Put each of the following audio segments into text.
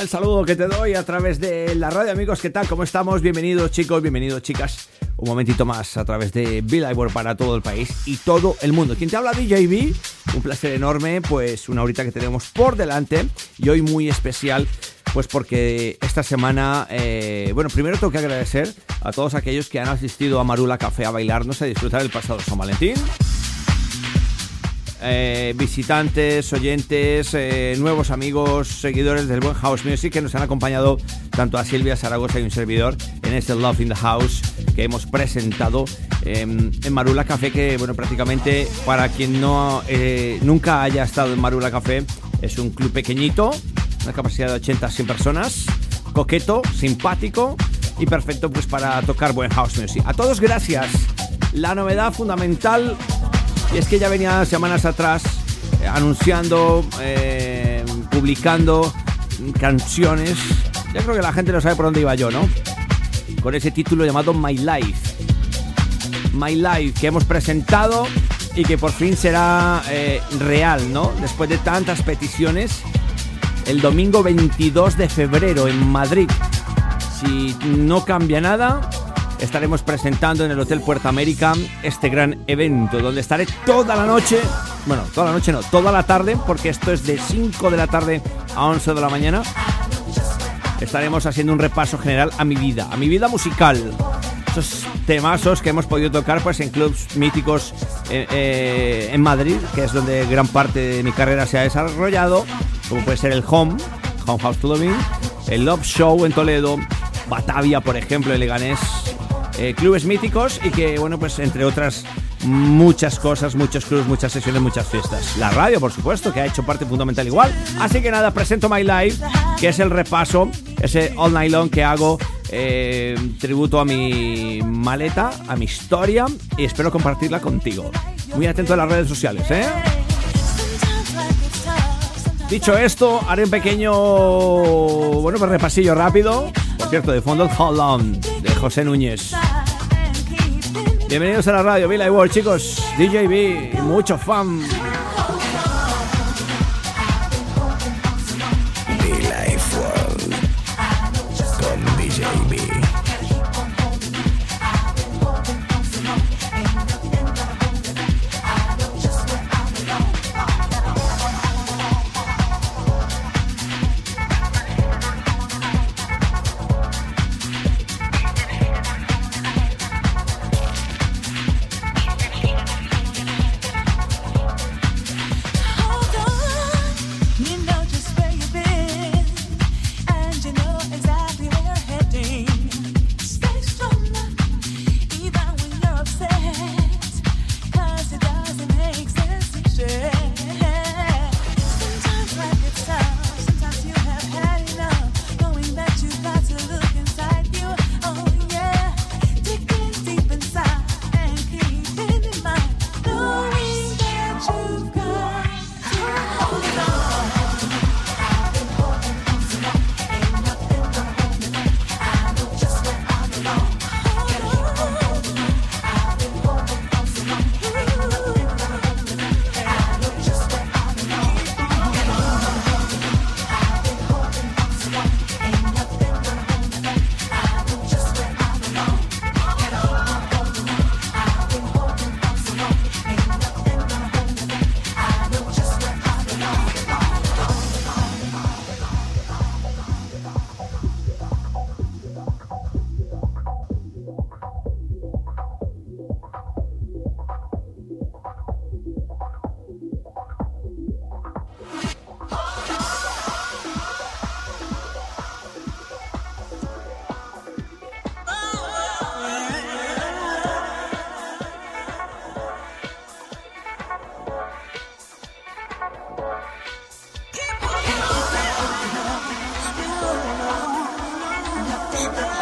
El saludo que te doy a través de la radio, amigos. ¿Qué tal? ¿Cómo estamos? Bienvenidos, chicos, bienvenidos, chicas. Un momentito más a través de Bill World para todo el país y todo el mundo. Quien te habla, DJB. Un placer enorme, pues una horita que tenemos por delante y hoy muy especial. Pues porque esta semana, eh, bueno, primero tengo que agradecer a todos aquellos que han asistido a Marula Café a bailarnos, a disfrutar el pasado San Valentín. Eh, visitantes, oyentes, eh, nuevos amigos, seguidores del buen House Music que nos han acompañado tanto a Silvia Zaragoza y un servidor en este Love in the House que hemos presentado en Marula Café que bueno prácticamente para quien no eh, nunca haya estado en Marula Café es un club pequeñito, una capacidad de 80 100 personas, coqueto, simpático y perfecto pues para tocar buen House Music. A todos gracias. La novedad fundamental y es que ya venía semanas atrás eh, anunciando, eh, publicando canciones. Ya creo que la gente no sabe por dónde iba yo, ¿no? Con ese título llamado My Life. My Life que hemos presentado y que por fin será eh, real, ¿no? Después de tantas peticiones, el domingo 22 de febrero en Madrid. Si no cambia nada, estaremos presentando en el Hotel Puerta América este gran evento donde estaré toda la noche, bueno, toda la noche no, toda la tarde, porque esto es de 5 de la tarde a 11 de la mañana. Estaremos haciendo un repaso general a mi vida, a mi vida musical. Esos temazos que hemos podido tocar pues en clubs míticos eh, eh, en Madrid, que es donde gran parte de mi carrera se ha desarrollado, como puede ser el Home, Home House Clubbing, el Love Show en Toledo, Batavia, por ejemplo, en Leganés, eh, clubes míticos y que, bueno, pues entre otras muchas cosas, muchos clubes, muchas sesiones, muchas fiestas. La radio, por supuesto, que ha hecho parte fundamental igual. Así que nada, presento My Life, que es el repaso, ese all night long que hago, eh, tributo a mi maleta, a mi historia y espero compartirla contigo. Muy atento a las redes sociales, ¿eh? Dicho esto, haré un pequeño, bueno, pues repasillo rápido. Por cierto, de fondo On de José Núñez. Bienvenidos a la radio, Villa World, chicos. DJB, mucho fan. Oh,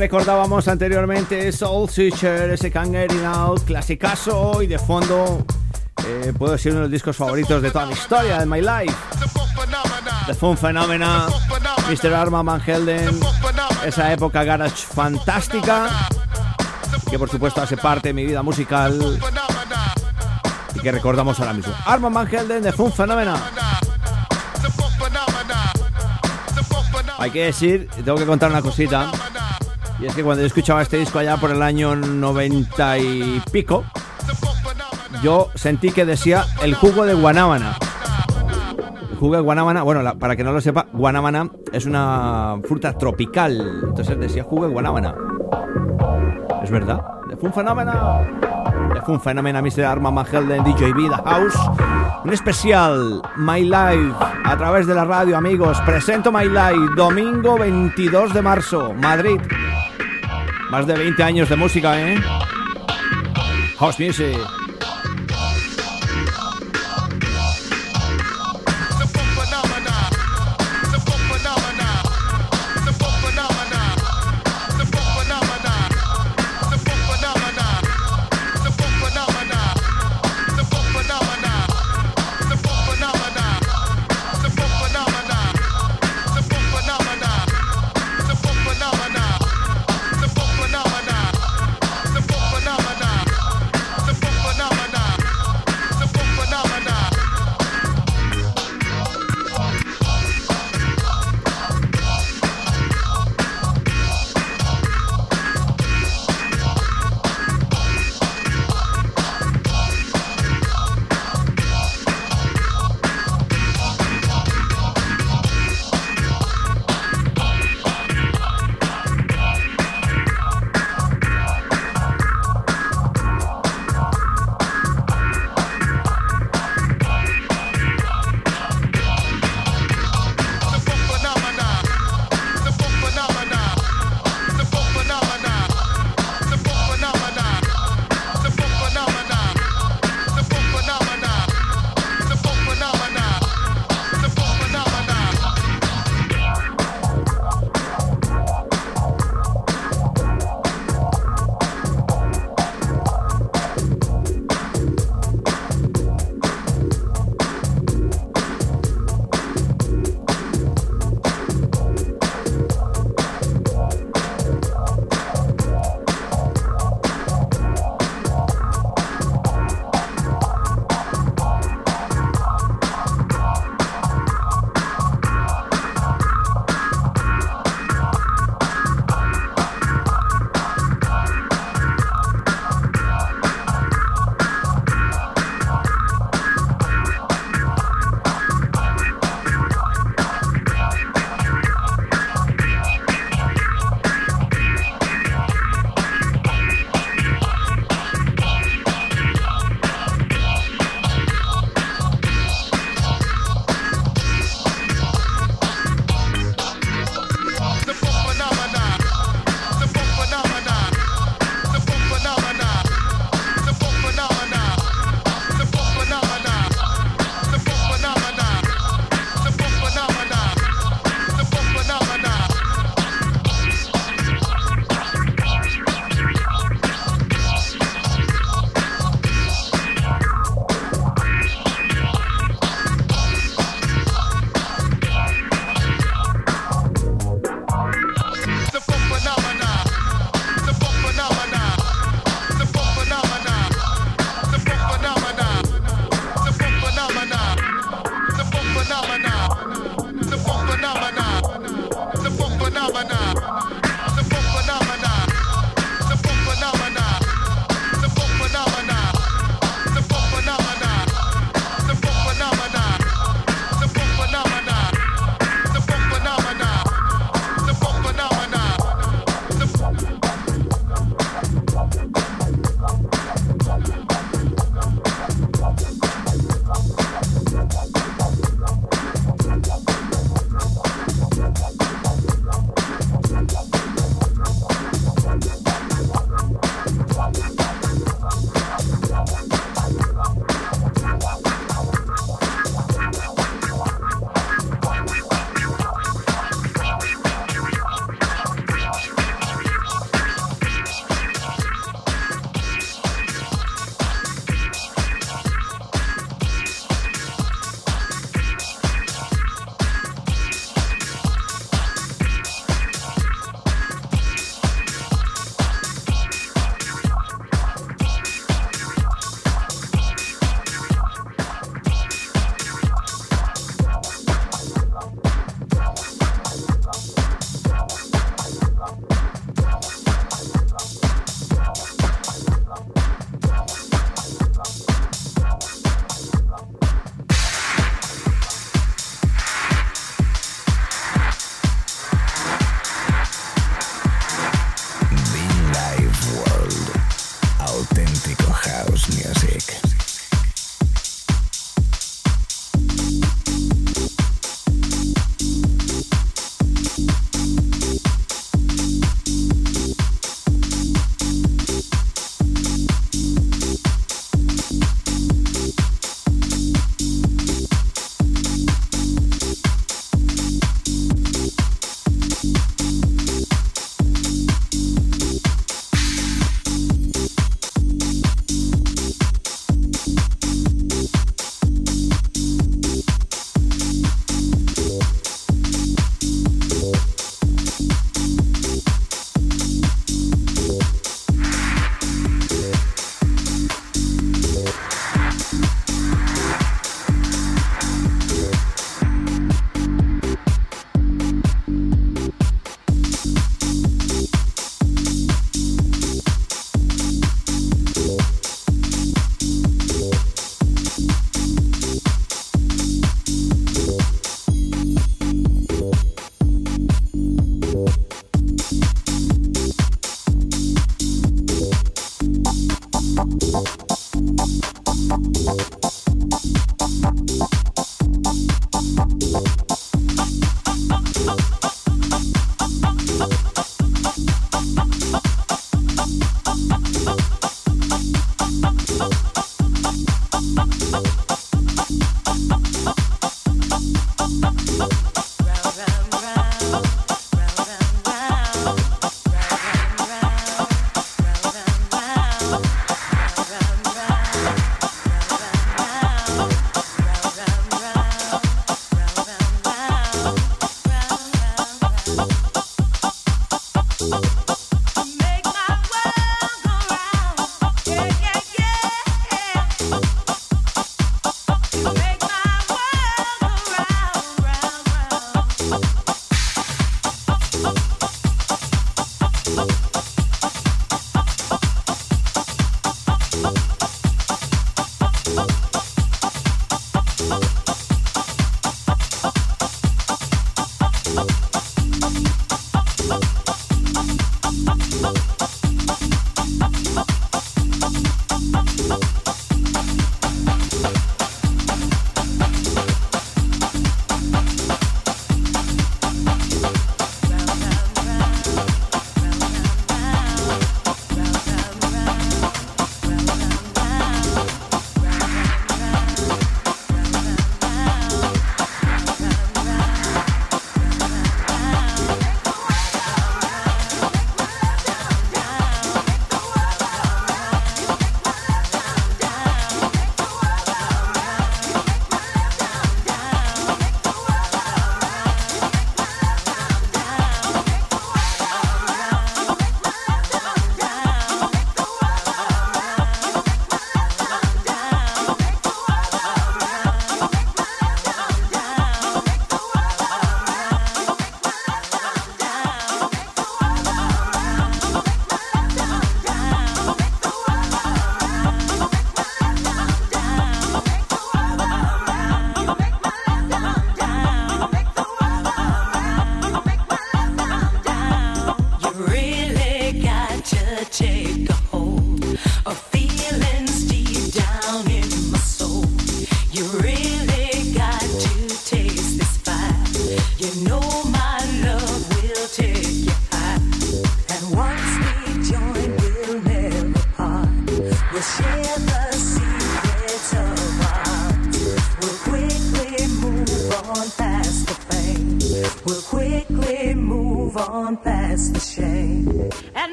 recordábamos anteriormente Soul Switcher, ese Can't Out, clasicazo y de fondo eh, puede ser uno de los discos favoritos de toda mi historia, de My Life. The Fun Phenomena, Mr. Arma Van Helden, esa época garage fantástica que por supuesto hace parte de mi vida musical y que recordamos ahora mismo. Arma Van Helden, The Fun Phenomena. Hay que decir, tengo que contar una cosita. Y es que cuando yo escuchaba este disco allá por el año 90 y pico, yo sentí que decía el jugo de guanábana. El jugo de guanábana, bueno, para que no lo sepa, guanábana es una fruta tropical. Entonces decía jugo de guanábana. Es verdad, fue un fenómeno. Fue un fenómeno, Mr. Arma Magel de DJ Vida House. Un especial My Life a través de la radio, amigos. Presento My Life, domingo 22 de marzo, Madrid. Más de 20 años de música, ¿eh? House Music.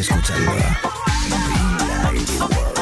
escuchando Be Light World.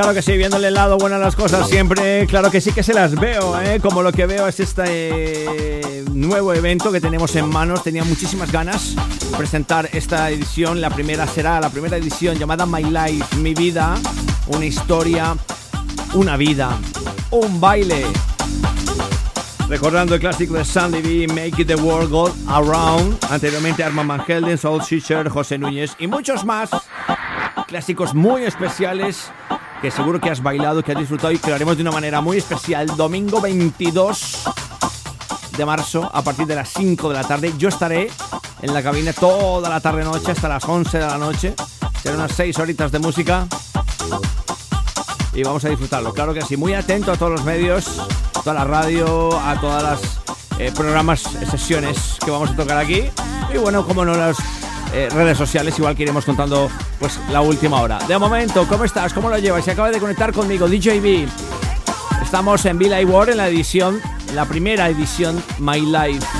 Claro que sí, viéndole el lado bueno a las cosas siempre, claro que sí que se las veo, ¿eh? como lo que veo es este eh, nuevo evento que tenemos en manos, tenía muchísimas ganas de presentar esta edición, la primera será la primera edición llamada My Life, mi vida, una historia, una vida, un baile. Recordando el clásico de Sandy B, Make It The World Go Around, anteriormente Armand Van Helden, Soul Fisher, José Núñez y muchos más. Clásicos muy especiales que seguro que has bailado, que has disfrutado y que lo haremos de una manera muy especial. Domingo 22 de marzo a partir de las 5 de la tarde. Yo estaré en la cabina toda la tarde noche hasta las 11 de la noche. Serán unas 6 horitas de música y vamos a disfrutarlo. Claro que sí, muy atento a todos los medios, a toda la radio, a todas las eh, programas, sesiones que vamos a tocar aquí. Y bueno, como no las eh, redes sociales, igual que iremos contando pues la última hora. De momento, ¿cómo estás? ¿Cómo lo llevas? Se acaba de conectar conmigo, DJB. Estamos en Villa World en la edición, la primera edición My Life.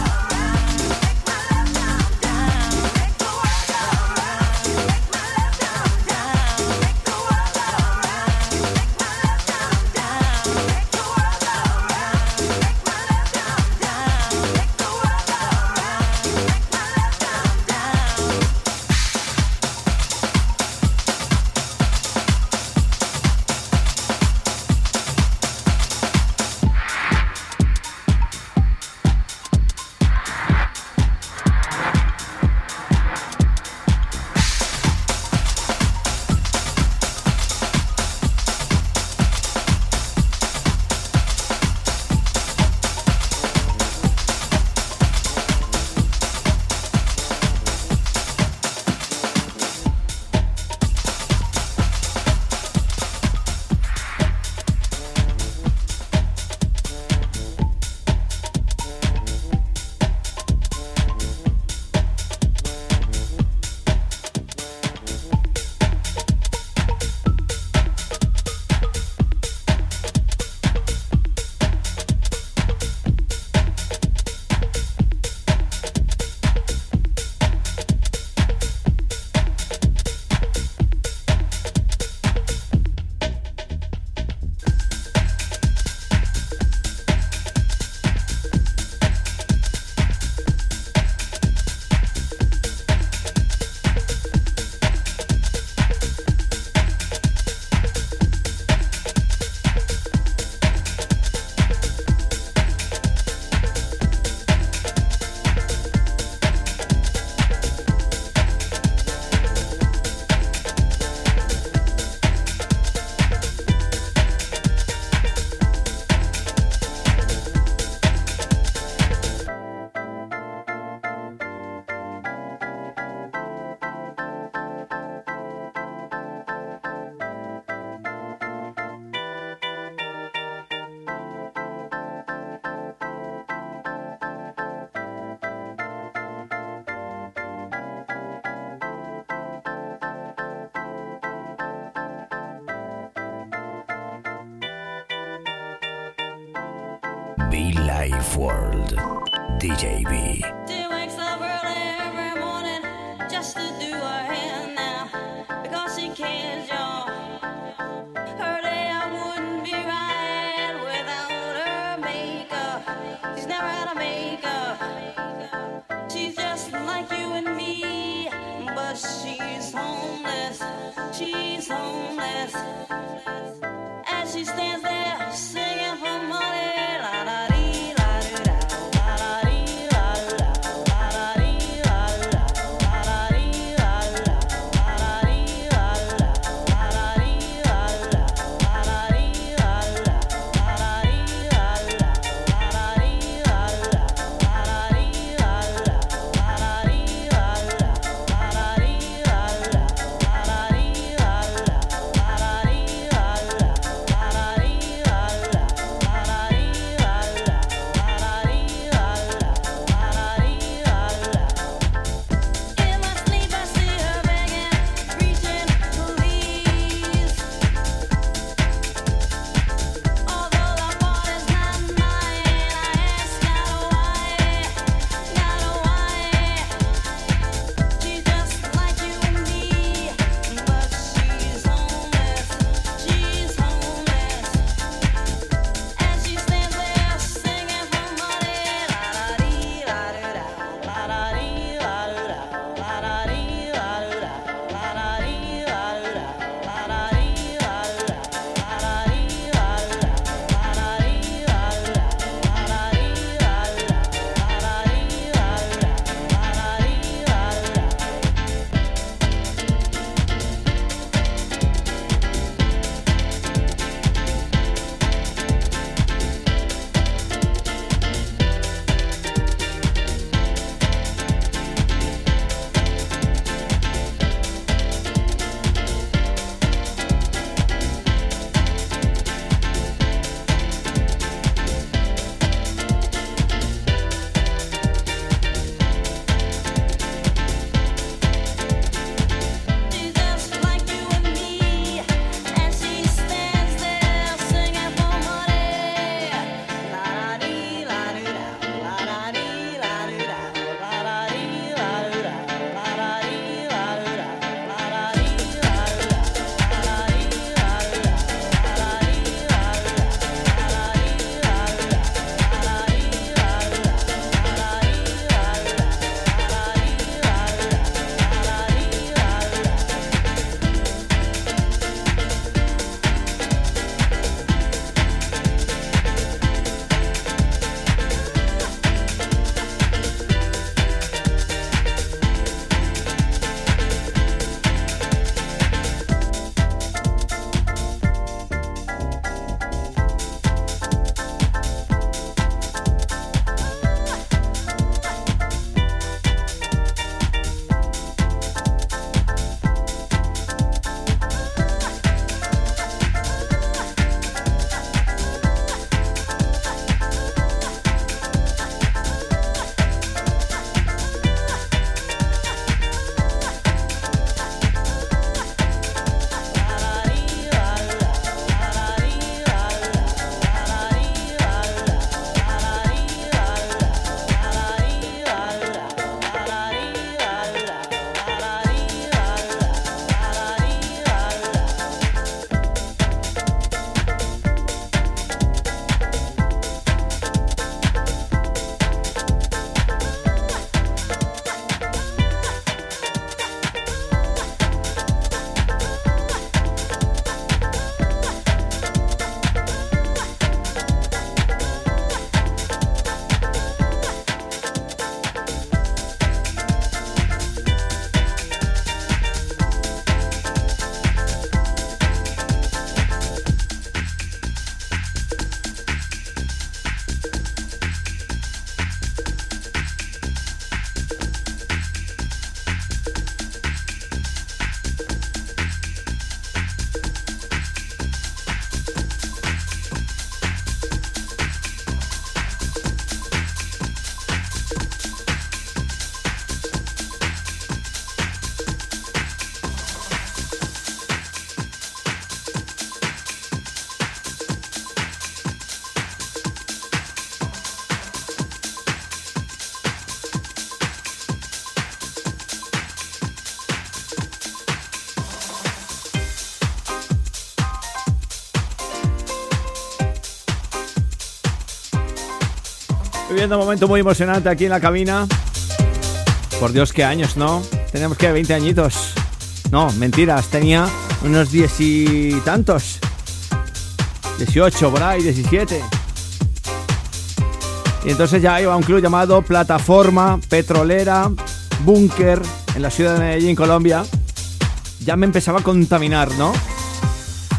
Be Life World. DJ Viviendo un momento muy emocionante aquí en la cabina. Por Dios, qué años, ¿no? Tenemos que 20 añitos. No, mentiras, tenía unos diez y tantos. 18 por ahí, 17. Y entonces ya iba a un club llamado Plataforma Petrolera Búnker en la ciudad de Medellín, Colombia. Ya me empezaba a contaminar, ¿no?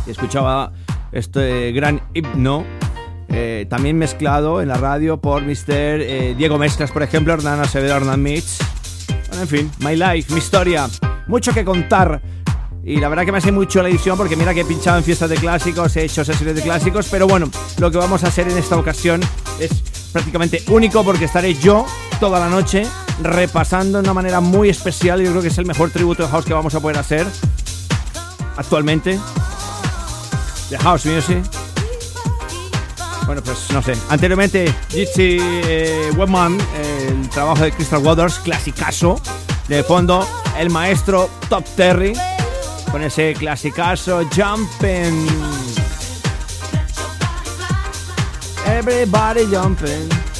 Y escuchaba este gran himno, eh, también mezclado en la radio por Mr. eh, Diego Mestras, por ejemplo, Hernán Acevedo, Hernán Mitch. Bueno, en fin, my life, mi historia. Mucho que contar. Y la verdad que me hace mucho la edición porque mira que he pinchado en fiestas de clásicos, he hecho sesiones de clásicos, pero bueno, lo que vamos a hacer en esta ocasión es prácticamente único porque estaré yo toda la noche repasando de una manera muy especial. Yo creo que es el mejor tributo de house que vamos a poder hacer actualmente. De house music. Bueno, pues no sé. Anteriormente, Jitsi eh, Webman, el trabajo de Crystal Waters, clasicazo. De fondo, el maestro Top Terry, con ese clasicazo Jumping. Everybody jumping.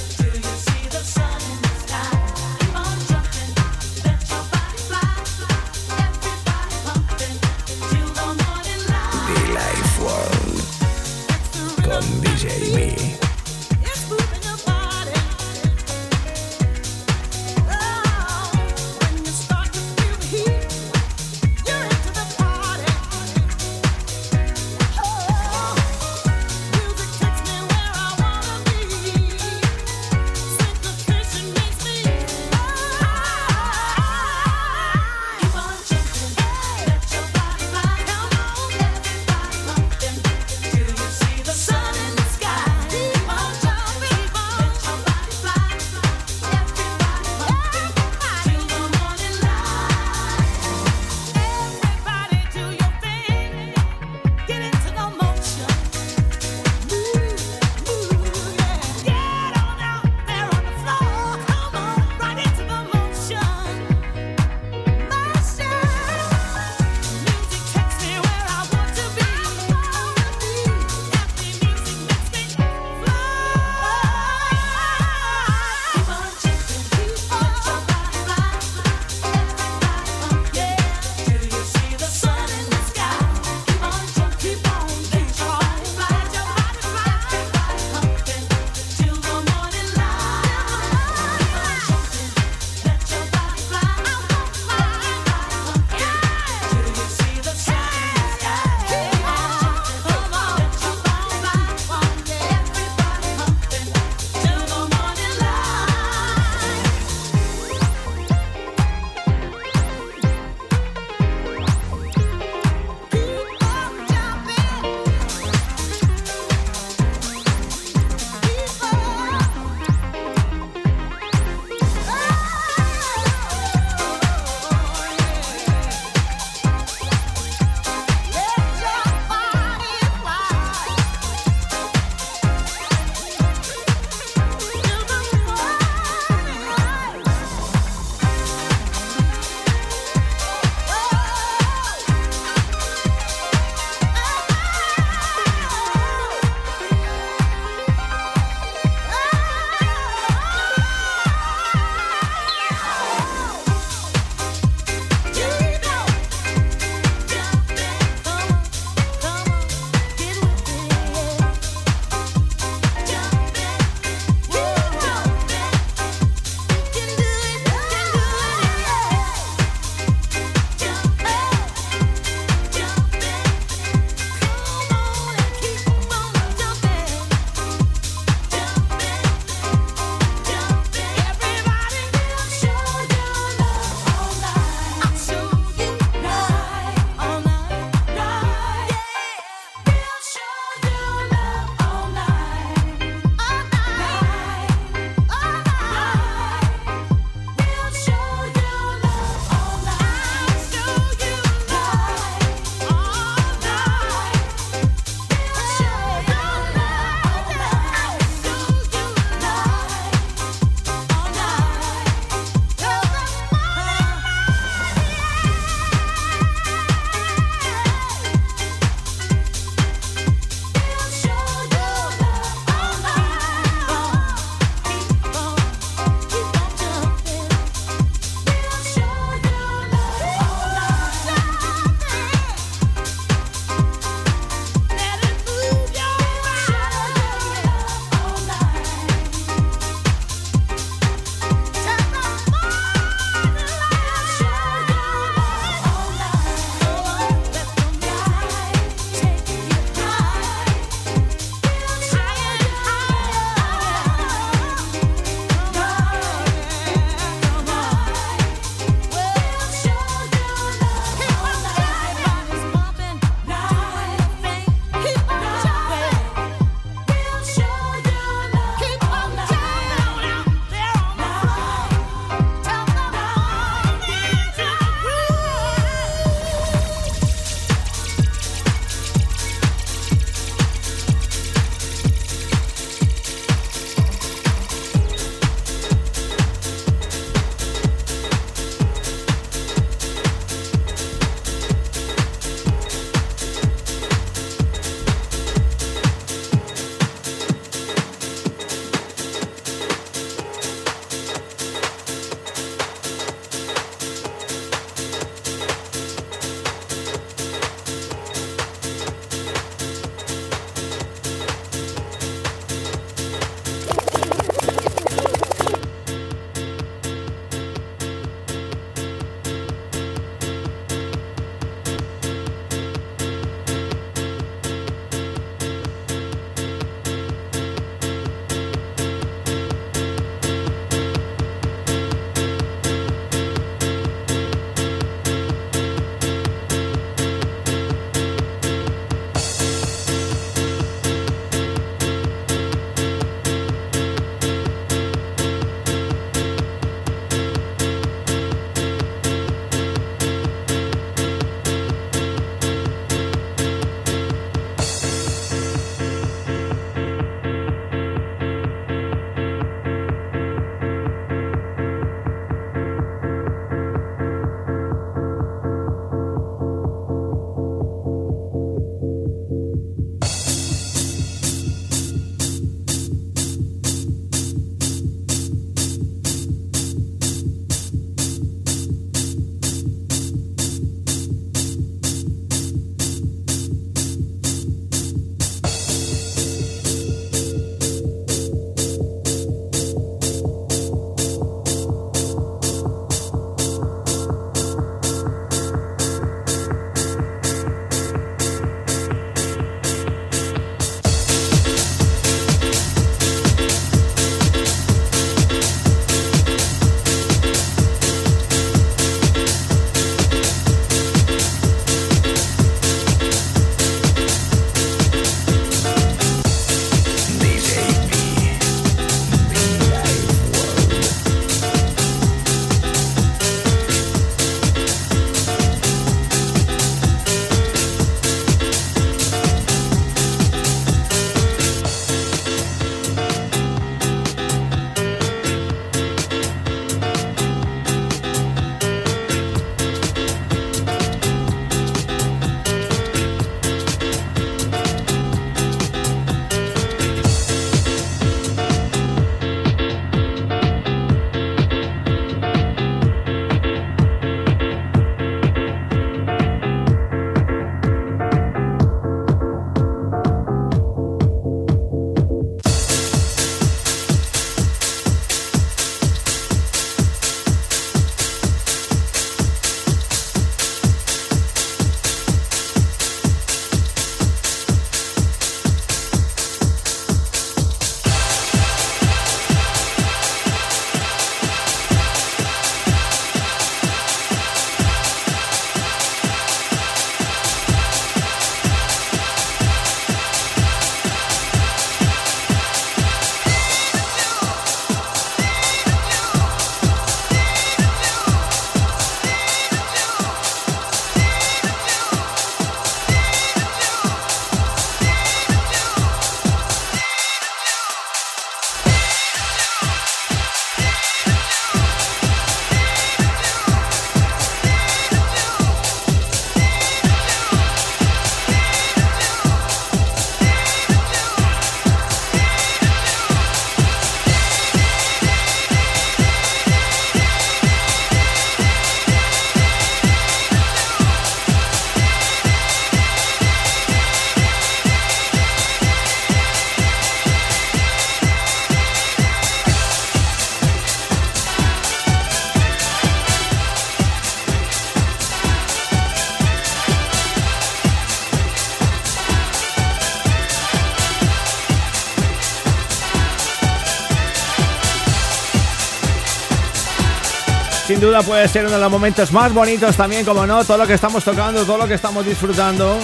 Duda puede ser uno de los momentos más bonitos también, como no, todo lo que estamos tocando, todo lo que estamos disfrutando.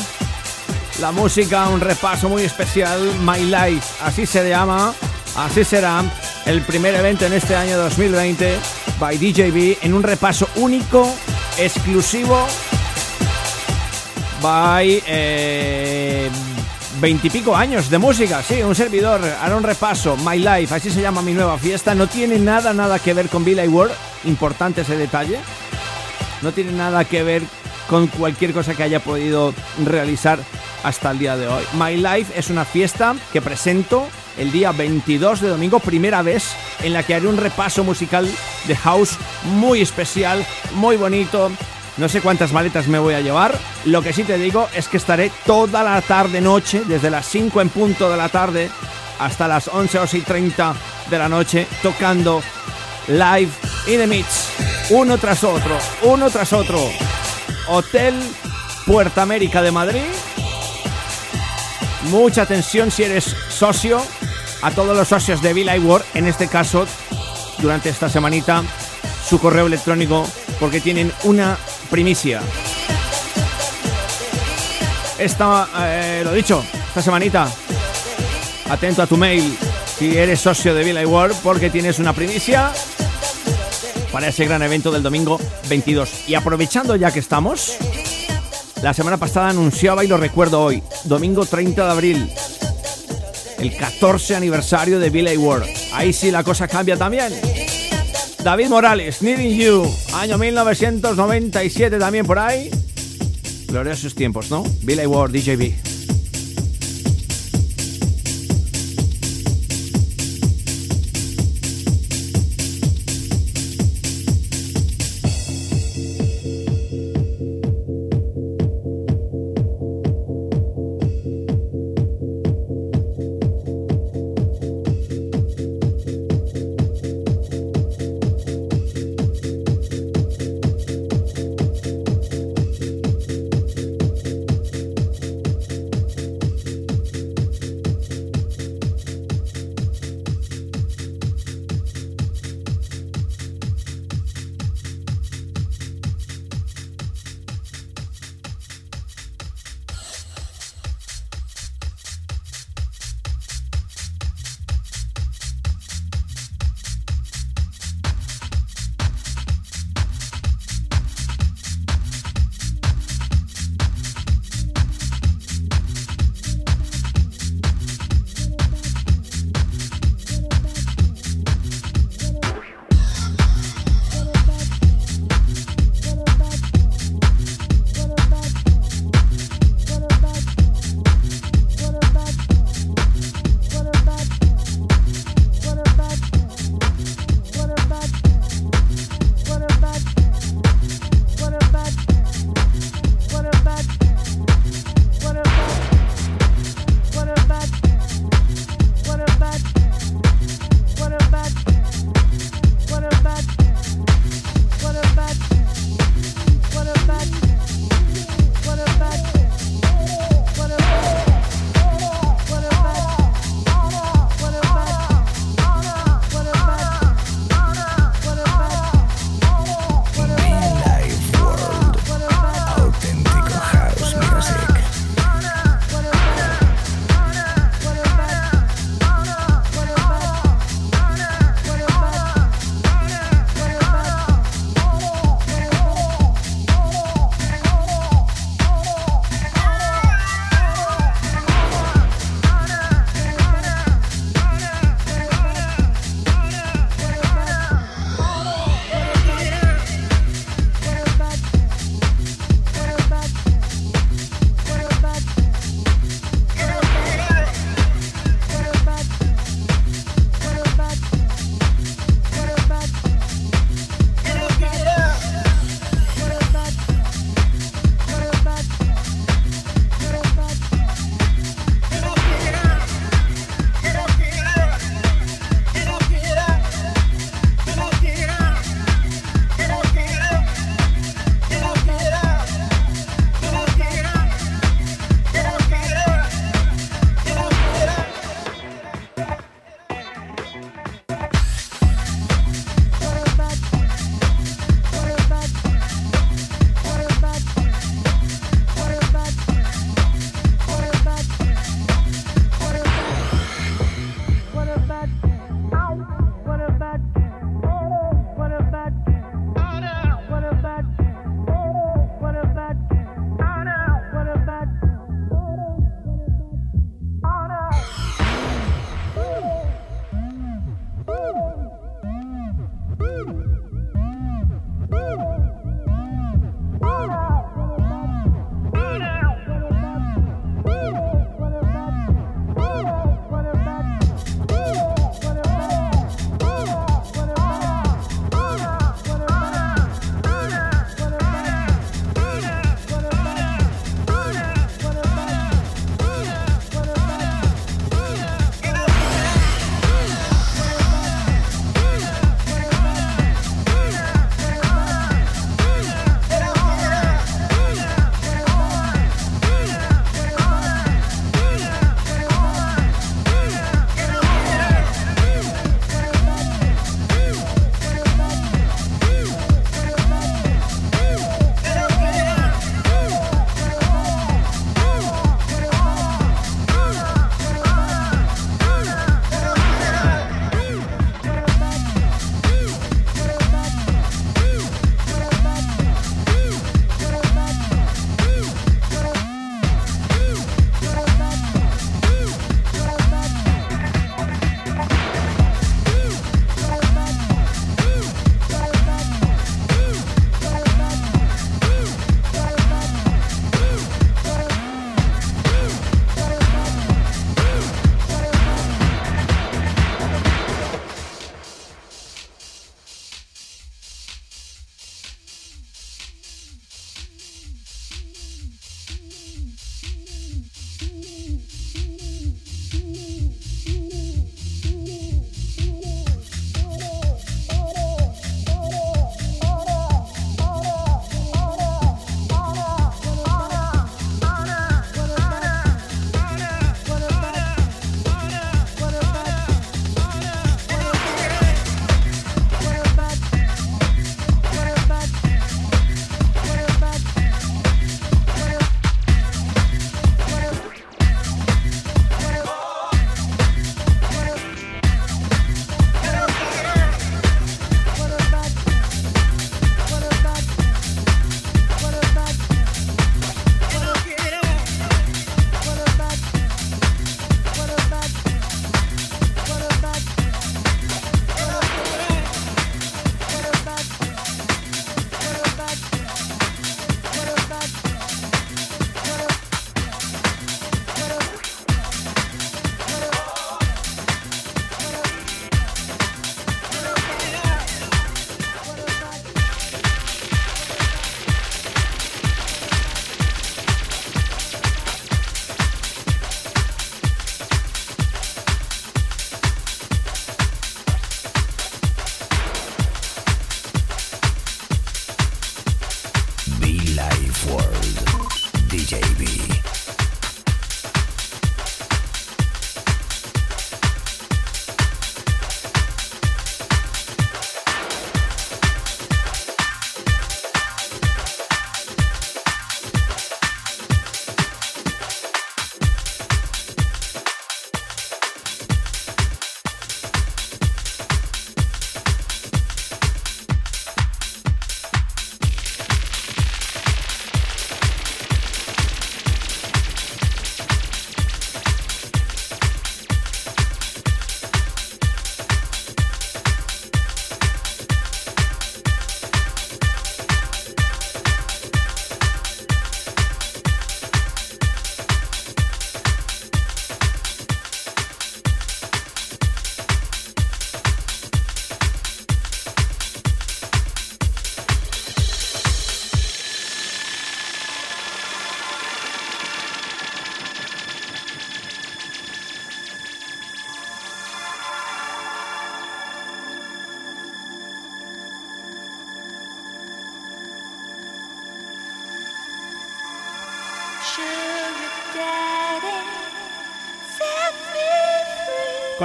La música, un repaso muy especial, My Life, así se llama, así será el primer evento en este año 2020 by DJB en un repaso único, exclusivo, by eh, veintipico años de música, sí, un servidor, hará un repaso, My Life, así se llama mi nueva fiesta, no tiene nada, nada que ver con Billy Ward, importante ese detalle, no tiene nada que ver con cualquier cosa que haya podido realizar hasta el día de hoy. My Life es una fiesta que presento el día 22 de domingo, primera vez en la que haré un repaso musical de house muy especial, muy bonito. No sé cuántas maletas me voy a llevar. Lo que sí te digo es que estaré toda la tarde noche, desde las 5 en punto de la tarde hasta las 11 o 30 de la noche, tocando live in the mix, uno tras otro, uno tras otro. Hotel Puerta América de Madrid. Mucha atención si eres socio, a todos los socios de Bill Ward, en este caso, durante esta semanita, su correo electrónico, porque tienen una primicia. Esta, eh, lo dicho, esta semanita, atento a tu mail si eres socio de Bill Ward, porque tienes una primicia para ese gran evento del domingo 22. Y aprovechando ya que estamos, la semana pasada anunciaba y lo recuerdo hoy, domingo 30 de abril, el 14 aniversario de Billy Ward. Ahí sí la cosa cambia también. David Morales, Needing You, año 1997 también por ahí. Gloriosos tiempos, ¿no? Billy Ward, DJB.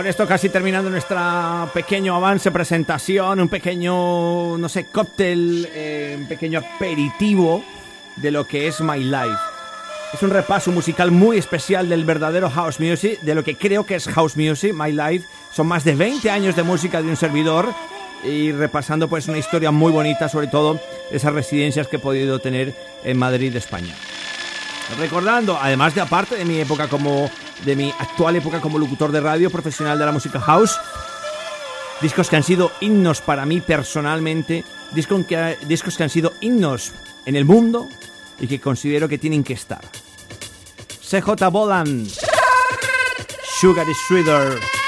Con esto casi terminando nuestra pequeño avance, presentación, un pequeño, no sé, cóctel, eh, un pequeño aperitivo de lo que es My Life. Es un repaso musical muy especial del verdadero house music, de lo que creo que es house music, My Life. Son más de 20 años de música de un servidor y repasando pues una historia muy bonita, sobre todo esas residencias que he podido tener en Madrid, España. Recordando, además de aparte de mi época como de mi actual época como locutor de radio profesional de la música house, discos que han sido himnos para mí personalmente, discos que, discos que han sido himnos en el mundo y que considero que tienen que estar. CJ Bolan, Sugar is